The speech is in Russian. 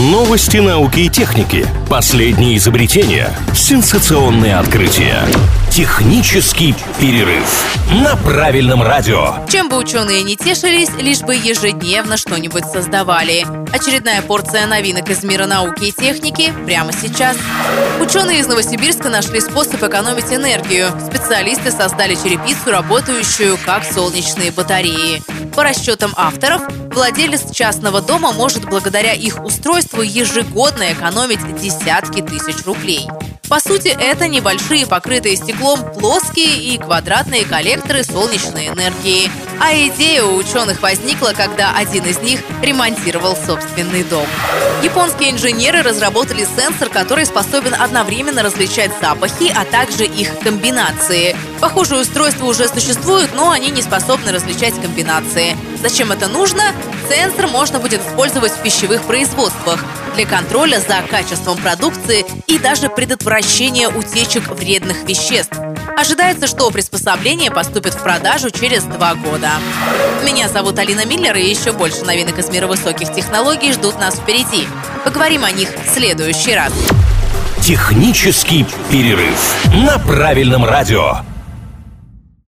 Новости науки и техники. Последние изобретения. Сенсационные открытия. Технический перерыв на правильном радио. Чем бы ученые не тешились, лишь бы ежедневно что-нибудь создавали. Очередная порция новинок из мира науки и техники прямо сейчас. Ученые из Новосибирска нашли способ экономить энергию. Специалисты создали черепицу, работающую как солнечные батареи. По расчетам авторов, владелец частного дома может благодаря их устройству ежегодно экономить десятки тысяч рублей. По сути, это небольшие покрытые стеклом плоские и квадратные коллекторы солнечной энергии. А идея у ученых возникла, когда один из них ремонтировал собственный дом. Японские инженеры разработали сенсор, который способен одновременно различать запахи, а также их комбинации. Похожие устройства уже существуют, но они не способны различать комбинации. Зачем это нужно? Сенсор можно будет использовать в пищевых производствах для контроля за качеством продукции и даже предотвращения утечек вредных веществ. Ожидается, что приспособление поступит в продажу через два года. Меня зовут Алина Миллер, и еще больше новинок из мира высоких технологий ждут нас впереди. Поговорим о них в следующий раз. Технический перерыв на правильном радио.